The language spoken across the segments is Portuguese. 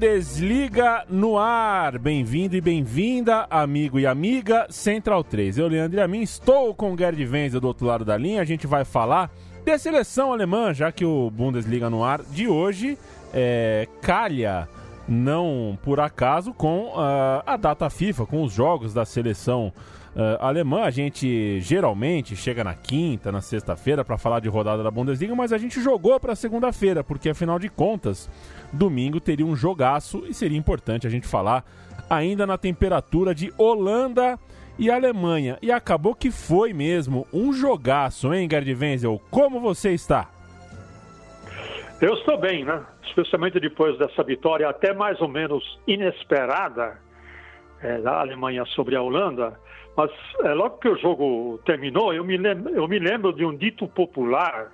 Bundesliga no ar. Bem-vindo e bem-vinda, amigo e amiga Central 3. Eu, Leandro e a mim, estou com o Gerd Wenzel do outro lado da linha. A gente vai falar da seleção alemã, já que o Bundesliga no ar de hoje é, calha, não por acaso, com uh, a data FIFA, com os jogos da seleção uh, alemã. A gente geralmente chega na quinta, na sexta-feira para falar de rodada da Bundesliga, mas a gente jogou para segunda-feira, porque afinal de contas, domingo teria um jogaço e seria importante a gente falar ainda na temperatura de Holanda e Alemanha. E acabou que foi mesmo um jogaço, hein, Gerd Wenzel? Como você está? Eu estou bem, né? Especialmente depois dessa vitória até mais ou menos inesperada é, da Alemanha sobre a Holanda. Mas é, logo que o jogo terminou, eu me, eu me lembro de um dito popular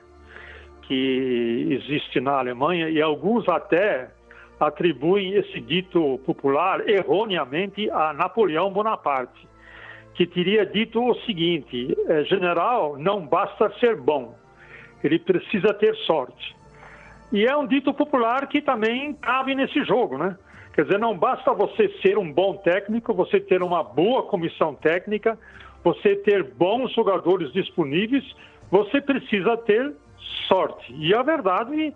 que existe na Alemanha e alguns até atribuem esse dito popular erroneamente a Napoleão Bonaparte, que teria dito o seguinte: é, general, não basta ser bom, ele precisa ter sorte. E é um dito popular que também cabe nesse jogo, né? Quer dizer, não basta você ser um bom técnico, você ter uma boa comissão técnica, você ter bons jogadores disponíveis, você precisa ter sorte. E a verdade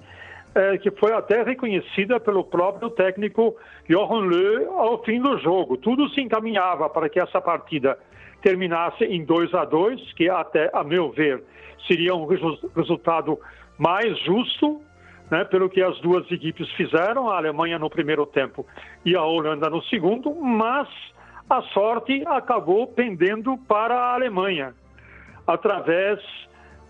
é que foi até reconhecida pelo próprio técnico Johan Löw ao fim do jogo. Tudo se encaminhava para que essa partida terminasse em 2 a 2, que até a meu ver seria um resultado mais justo né, pelo que as duas equipes fizeram, a Alemanha no primeiro tempo e a Holanda no segundo, mas a sorte acabou pendendo para a Alemanha, através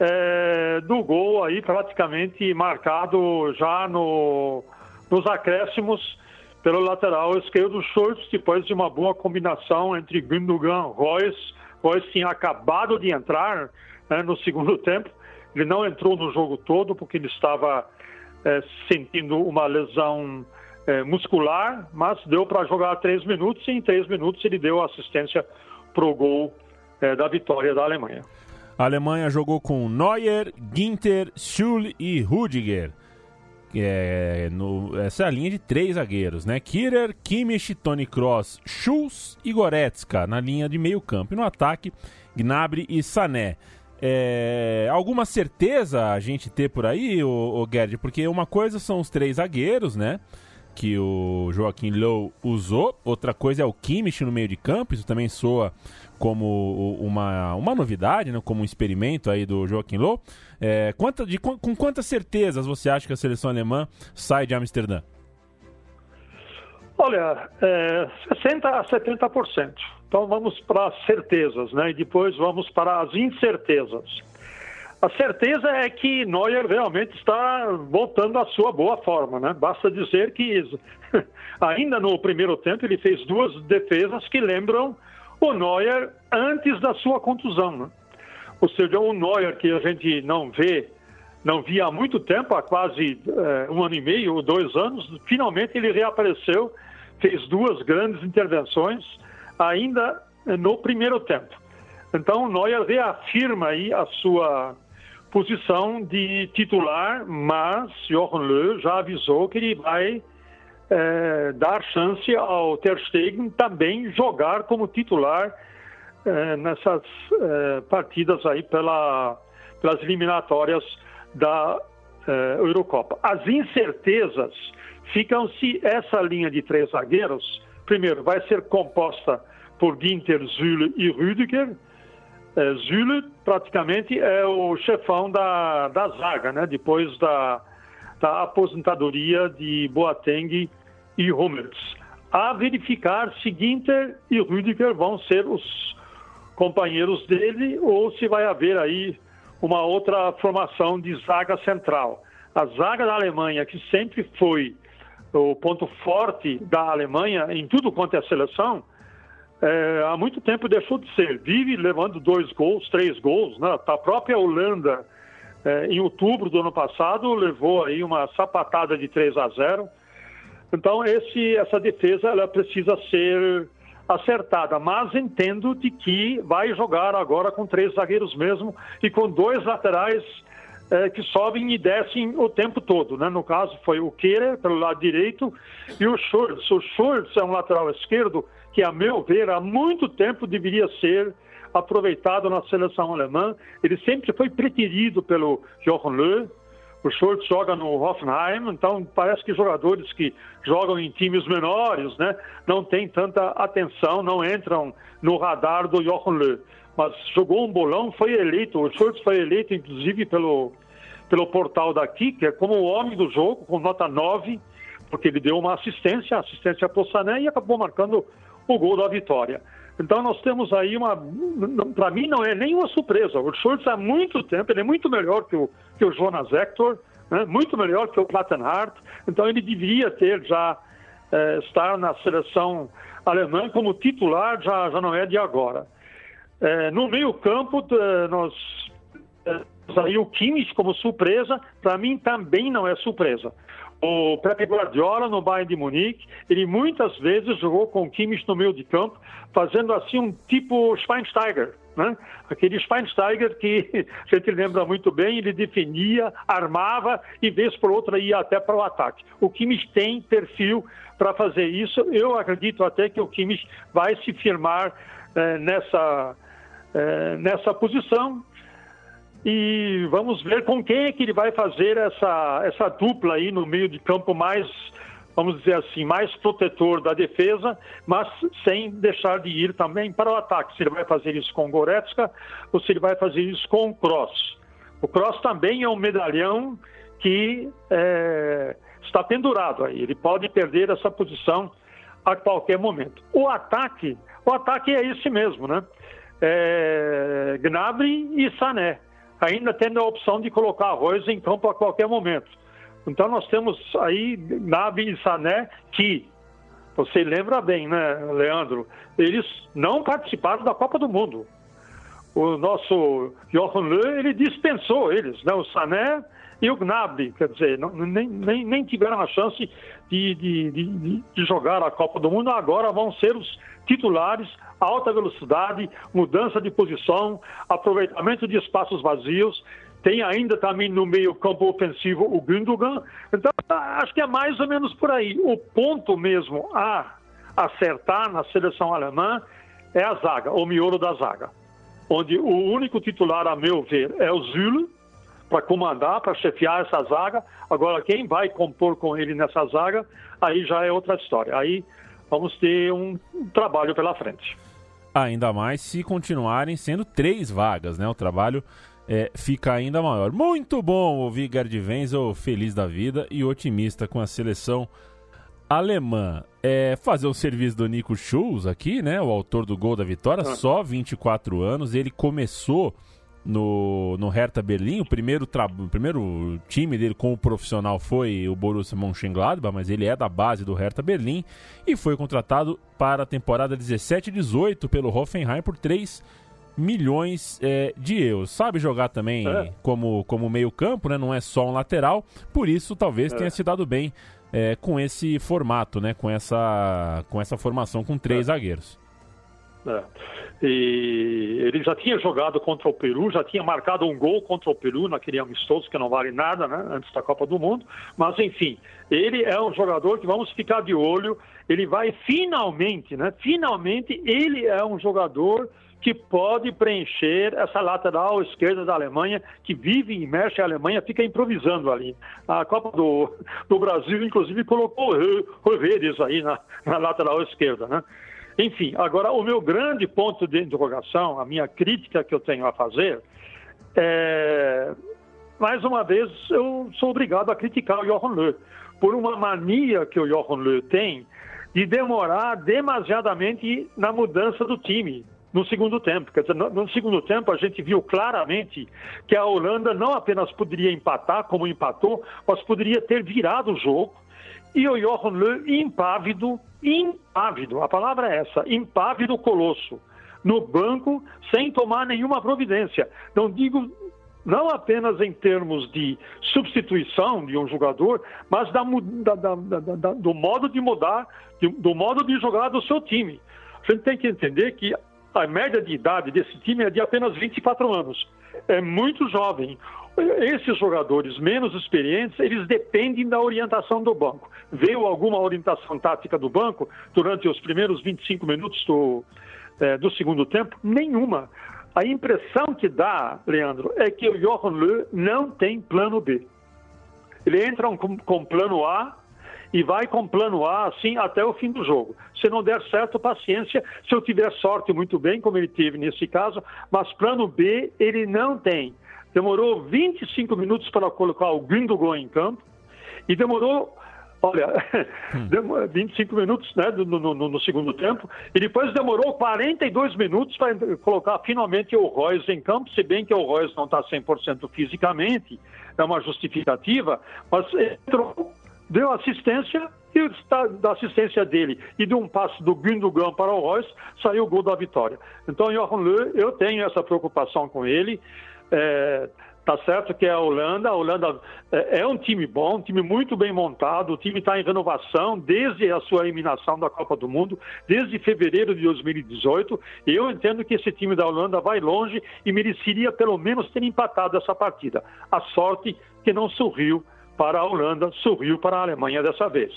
é, do gol aí praticamente marcado já no, nos acréscimos pelo lateral esquerdo Schultz, depois de uma boa combinação entre Gündogan e Royce. Royce tinha acabado de entrar né, no segundo tempo, ele não entrou no jogo todo porque ele estava é, sentindo uma lesão é, muscular, mas deu para jogar três minutos e em três minutos ele deu assistência para o gol é, da vitória da Alemanha. A Alemanha jogou com Neuer, Ginter, Schul e Rudiger. É, no, essa é a linha de três zagueiros, né? Kirer, Kimmich, Tony Kroos, Schulz e Goretzka na linha de meio campo. E no ataque, Gnabry e Sané. É, alguma certeza a gente ter por aí, o, o Gerd? Porque uma coisa são os três zagueiros, né? Que o Joaquim Low usou. Outra coisa é o Kimmich no meio de campo. Isso também soa como uma, uma novidade, né? como um experimento aí do Joaquim Low. É, quanta, de, com, com quantas certezas você acha que a seleção alemã sai de Amsterdã? Olha, é, 60% a 70%. Então vamos para as certezas, né? E depois vamos para as incertezas. A certeza é que Neuer realmente está voltando à sua boa forma, né? Basta dizer que ainda no primeiro tempo ele fez duas defesas que lembram o Neuer antes da sua contusão, né? Ou seja, o Neuer que a gente não vê, não via há muito tempo, há quase é, um ano e meio, dois anos, finalmente ele reapareceu, fez duas grandes intervenções ainda no primeiro tempo. Então, o Neuer reafirma aí a sua posição de titular, mas Jochen Löw já avisou que ele vai é, dar chance ao Ter Stegen também jogar como titular é, nessas é, partidas aí pela, pelas eliminatórias da Eurocopa. As incertezas ficam se essa linha de três zagueiros, primeiro, vai ser composta por Ginter, Zülle e Rüdiger. É, Zülle praticamente é o chefão da, da zaga, né? depois da, da aposentadoria de Boateng e Hummels. A verificar se Ginter e Rüdiger vão ser os companheiros dele ou se vai haver aí uma outra formação de zaga central. A zaga da Alemanha, que sempre foi o ponto forte da Alemanha em tudo quanto é seleção, é, há muito tempo deixou de ser. Vive levando dois gols, três gols. Né? A própria Holanda, é, em outubro do ano passado, levou aí uma sapatada de 3 a 0. Então, esse, essa defesa ela precisa ser acertada, mas entendo de que vai jogar agora com três zagueiros mesmo e com dois laterais é, que sobem e descem o tempo todo. Né? No caso, foi o Kehrer pelo lado direito e o Schultz. O Schultz é um lateral esquerdo que, a meu ver, há muito tempo deveria ser aproveitado na seleção alemã. Ele sempre foi preterido pelo Jochen Löw. O Schultz joga no Hoffenheim, então parece que jogadores que jogam em times menores né, não têm tanta atenção, não entram no radar do Jochen Löw. Mas jogou um bolão, foi eleito, o Schultz foi eleito inclusive pelo, pelo portal daqui, que é como o homem do jogo, com nota 9, porque ele deu uma assistência, assistência para o Sané e acabou marcando o gol da vitória. Então nós temos aí uma. Para mim não é nenhuma surpresa. O Schultz há muito tempo, ele é muito melhor que o, que o Jonas Hector, né? muito melhor que o Plattenhardt. Então ele deveria ter já é, estar na seleção alemã como titular, já, já não é de agora. É, no meio-campo, nós é, aí o Kimmich como surpresa, para mim também não é surpresa o Pepe Guardiola no Bayern de Munique, ele muitas vezes jogou com Kimmich no meio de campo, fazendo assim um tipo Schweinsteiger, né? Aquele Schweinsteiger que a gente lembra muito bem, ele defendia, armava e vez por outra ia até para o ataque. O Kimmich tem perfil para fazer isso. Eu acredito até que o Kimmich vai se firmar eh, nessa, eh, nessa posição e vamos ver com quem é que ele vai fazer essa, essa dupla aí no meio de campo mais, vamos dizer assim, mais protetor da defesa, mas sem deixar de ir também para o ataque. Se ele vai fazer isso com Goretzka ou se ele vai fazer isso com o Cross. O Cross também é um medalhão que é, está pendurado aí. Ele pode perder essa posição a qualquer momento. O ataque, o ataque é esse mesmo, né? É, Gnabry e Sané ainda tendo a opção de colocar arroz em campo a qualquer momento. Então nós temos aí Nabi e Sané que, você lembra bem, né, Leandro? Eles não participaram da Copa do Mundo. O nosso Johan Löw, ele dispensou eles, né? O Sané e o Gnabry, quer dizer, não, nem, nem, nem tiveram a chance de, de, de, de jogar a Copa do Mundo, agora vão ser os titulares alta velocidade, mudança de posição, aproveitamento de espaços vazios. Tem ainda também no meio campo ofensivo o Gündogan. Então, acho que é mais ou menos por aí. O ponto mesmo a acertar na seleção alemã é a zaga, o miolo da zaga. Onde o único titular, a meu ver, é o Zülle, para comandar, para chefiar essa zaga. Agora, quem vai compor com ele nessa zaga, aí já é outra história. Aí vamos ter um trabalho pela frente. Ainda mais se continuarem sendo três vagas, né? O trabalho é, fica ainda maior. Muito bom ouvir Gerd Wenzel feliz da vida e otimista com a seleção alemã. É, fazer o serviço do Nico Schulz aqui, né? O autor do gol da vitória, ah. só 24 anos. Ele começou no, no Hertha Berlim. O primeiro, o primeiro time dele como profissional foi o Borussia Mönchengladbach, mas ele é da base do Hertha Berlim e foi contratado para a temporada 17-18 pelo Hoffenheim por 3 milhões é, de euros. Sabe jogar também é. como, como meio campo, né? não é só um lateral, por isso talvez é. tenha se dado bem é, com esse formato, né? com, essa, com essa formação com três é. zagueiros. É. E ele já tinha jogado contra o Peru, já tinha marcado um gol contra o Peru naquele amistoso que não vale nada, né, antes da Copa do Mundo. Mas enfim, ele é um jogador que vamos ficar de olho. Ele vai finalmente, né? Finalmente ele é um jogador que pode preencher essa lateral esquerda da Alemanha, que vive e mexe a Alemanha, fica improvisando ali. A Copa do, do Brasil, inclusive, colocou o Reveres aí na, na lateral esquerda, né? Enfim, agora o meu grande ponto de interrogação, a minha crítica que eu tenho a fazer, é, mais uma vez eu sou obrigado a criticar o Johan Löw por uma mania que o Johan Löw tem de demorar demasiadamente na mudança do time no segundo tempo. Quer dizer, no, segundo tempo a gente viu claramente que a Holanda não apenas poderia empatar como empatou, mas poderia ter virado o jogo e o Johan Löw impávido, impávido, a palavra é essa, impávido colosso, no banco sem tomar nenhuma providência. Não digo não apenas em termos de substituição de um jogador, mas da, da, da, do modo de mudar, do modo de jogar do seu time. A gente tem que entender que a média de idade desse time é de apenas 24 anos. É muito jovem. Esses jogadores menos experientes, eles dependem da orientação do banco. Veio alguma orientação tática do banco durante os primeiros 25 minutos do, é, do segundo tempo? Nenhuma. A impressão que dá, Leandro, é que o Johan não tem plano B. Ele entra com, com plano A e vai com plano A assim até o fim do jogo. Se não der certo, paciência. Se eu tiver sorte, muito bem, como ele teve nesse caso, mas plano B ele não tem. Demorou 25 minutos para colocar o Gündogan em campo e demorou Olha, hum. 25 minutos né, no, no, no, segundo tempo, e depois demorou 42 minutos para colocar finalmente o Royce em campo, se bem que o Royce não está 100% fisicamente, é uma justificativa, mas entrou deu assistência e da assistência dele e de um passe do Gündogan para o Royce, saiu o gol da vitória. Então, Johan Löw, eu tenho essa preocupação com ele. É, tá certo que é a Holanda, a Holanda é, é um time bom, um time muito bem montado, o time está em renovação desde a sua eliminação da Copa do Mundo, desde fevereiro de 2018. Eu entendo que esse time da Holanda vai longe e mereceria pelo menos ter empatado essa partida. A sorte que não sorriu para a Holanda, sorriu para a Alemanha dessa vez.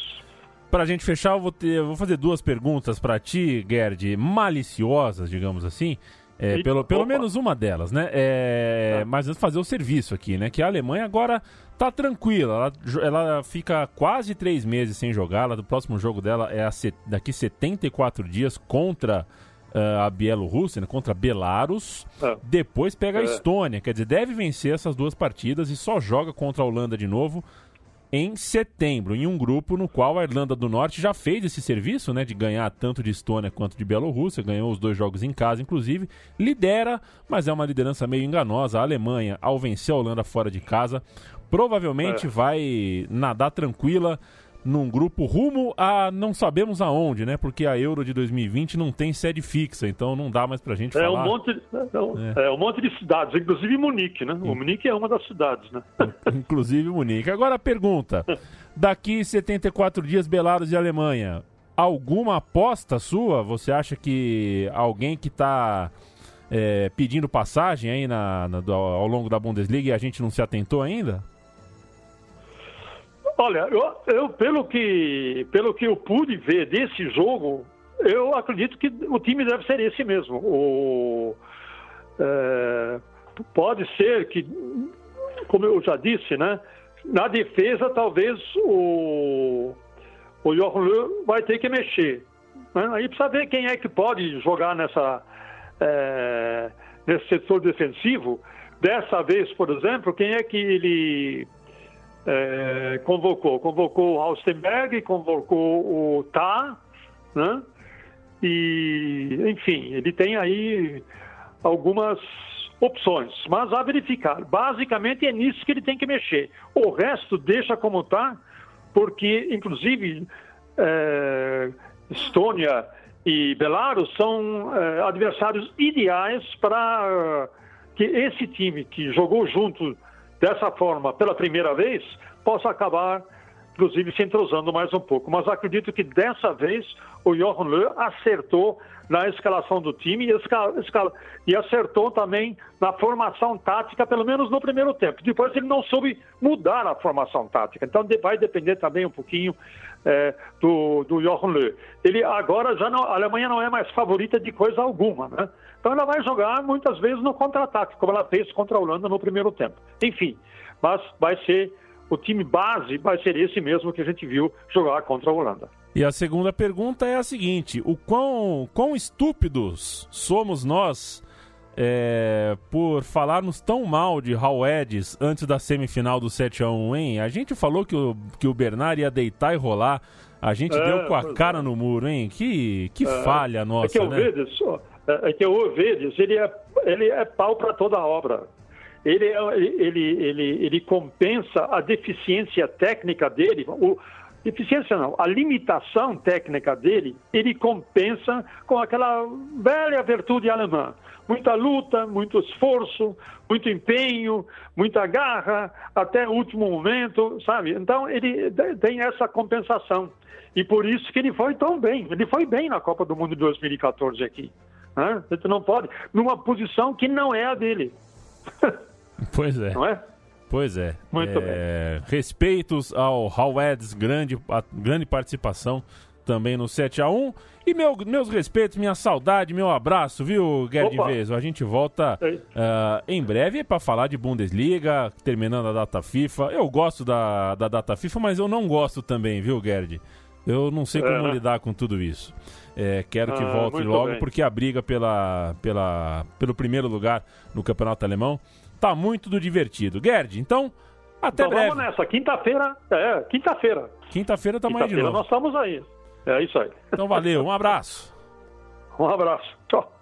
Para a gente fechar, eu vou, ter, eu vou fazer duas perguntas para ti, Gerd, maliciosas, digamos assim. É, pelo, pelo menos uma delas, né? É, tá. Mas fazer o serviço aqui, né? Que a Alemanha agora tá tranquila. Ela, ela fica quase três meses sem jogar. Ela, o próximo jogo dela é a, daqui 74 dias contra uh, a Bielorrússia, né, contra Belarus. É. Depois pega a é. Estônia. Quer dizer, deve vencer essas duas partidas e só joga contra a Holanda de novo em setembro, em um grupo no qual a Irlanda do Norte já fez esse serviço, né, de ganhar tanto de Estônia quanto de Bielorrússia, ganhou os dois jogos em casa, inclusive, lidera, mas é uma liderança meio enganosa. A Alemanha, ao vencer a Holanda fora de casa, provavelmente é. vai nadar tranquila num grupo rumo a não sabemos aonde, né? Porque a Euro de 2020 não tem sede fixa, então não dá mais pra gente é falar. Um monte, é, é. um monte de cidades, inclusive Munique, né? O Munique é uma das cidades, né? inclusive Munique. Agora a pergunta: daqui 74 dias, Belarus e Alemanha, alguma aposta sua? Você acha que alguém que está é, pedindo passagem aí na, na, ao longo da Bundesliga e a gente não se atentou ainda? Olha, eu, eu, pelo, que, pelo que eu pude ver desse jogo, eu acredito que o time deve ser esse mesmo. O, é, pode ser que, como eu já disse, né? Na defesa, talvez o, o Löw vai ter que mexer. Né? Aí precisa ver quem é que pode jogar nessa, é, nesse setor defensivo. Dessa vez, por exemplo, quem é que ele é, convocou. Convocou o Austenberg, convocou o Tá, né? E, enfim, ele tem aí algumas opções, mas a verificar. Basicamente é nisso que ele tem que mexer. O resto deixa como está, porque, inclusive, é, Estônia e Belarus são é, adversários ideais para que esse time que jogou junto dessa forma pela primeira vez, possa acabar, inclusive, se entrosando mais um pouco. Mas acredito que dessa vez o Johan Löw acertou na escalação do time e, e acertou também na formação tática, pelo menos no primeiro tempo. Depois ele não soube mudar a formação tática. Então vai depender também um pouquinho é, do, do Johan Löw. Ele agora já não, a Alemanha não é mais favorita de coisa alguma, né? Então ela vai jogar muitas vezes no contra-ataque, como ela fez contra a Holanda no primeiro tempo. Enfim, mas vai ser o time base, vai ser esse mesmo que a gente viu jogar contra a Holanda. E a segunda pergunta é a seguinte: o quão, quão estúpidos somos nós é, por falarmos tão mal de Hal Edis antes da semifinal do 7x1, hein? A gente falou que o, que o Bernard ia deitar e rolar. A gente é, deu com a cara é. no muro, hein? Que, que é. falha nossa, é que né? Vedes, é, é que o Vedes, ele é, ele é pau para toda obra. Ele, ele, ele, ele compensa a deficiência técnica dele, o, deficiência não, a limitação técnica dele, ele compensa com aquela velha virtude alemã. Muita luta, muito esforço, muito empenho, muita garra, até o último momento, sabe? Então ele tem essa compensação. E por isso que ele foi tão bem. Ele foi bem na Copa do Mundo de 2014 aqui. Gente não pode, numa posição que não é a dele. Pois é. Não é? Pois é. Muito é... Respeitos ao Howeds, grande, a, grande participação também no 7 a 1 E meu, meus respeitos, minha saudade, meu abraço, viu, Gerd Veso? A gente volta uh, em breve para falar de Bundesliga, terminando a data FIFA. Eu gosto da, da data FIFA, mas eu não gosto também, viu, Gerd? Eu não sei como é. lidar com tudo isso. É, quero que ah, volte logo, bem. porque a briga pela, pela, pelo primeiro lugar no campeonato alemão tá muito do divertido. Gerd, então, até então, breve. Vamos nessa, quinta-feira, é, quinta-feira. Quinta-feira estamos quinta de novo. nós estamos aí. É isso aí. Então valeu, um abraço. um abraço. Tchau.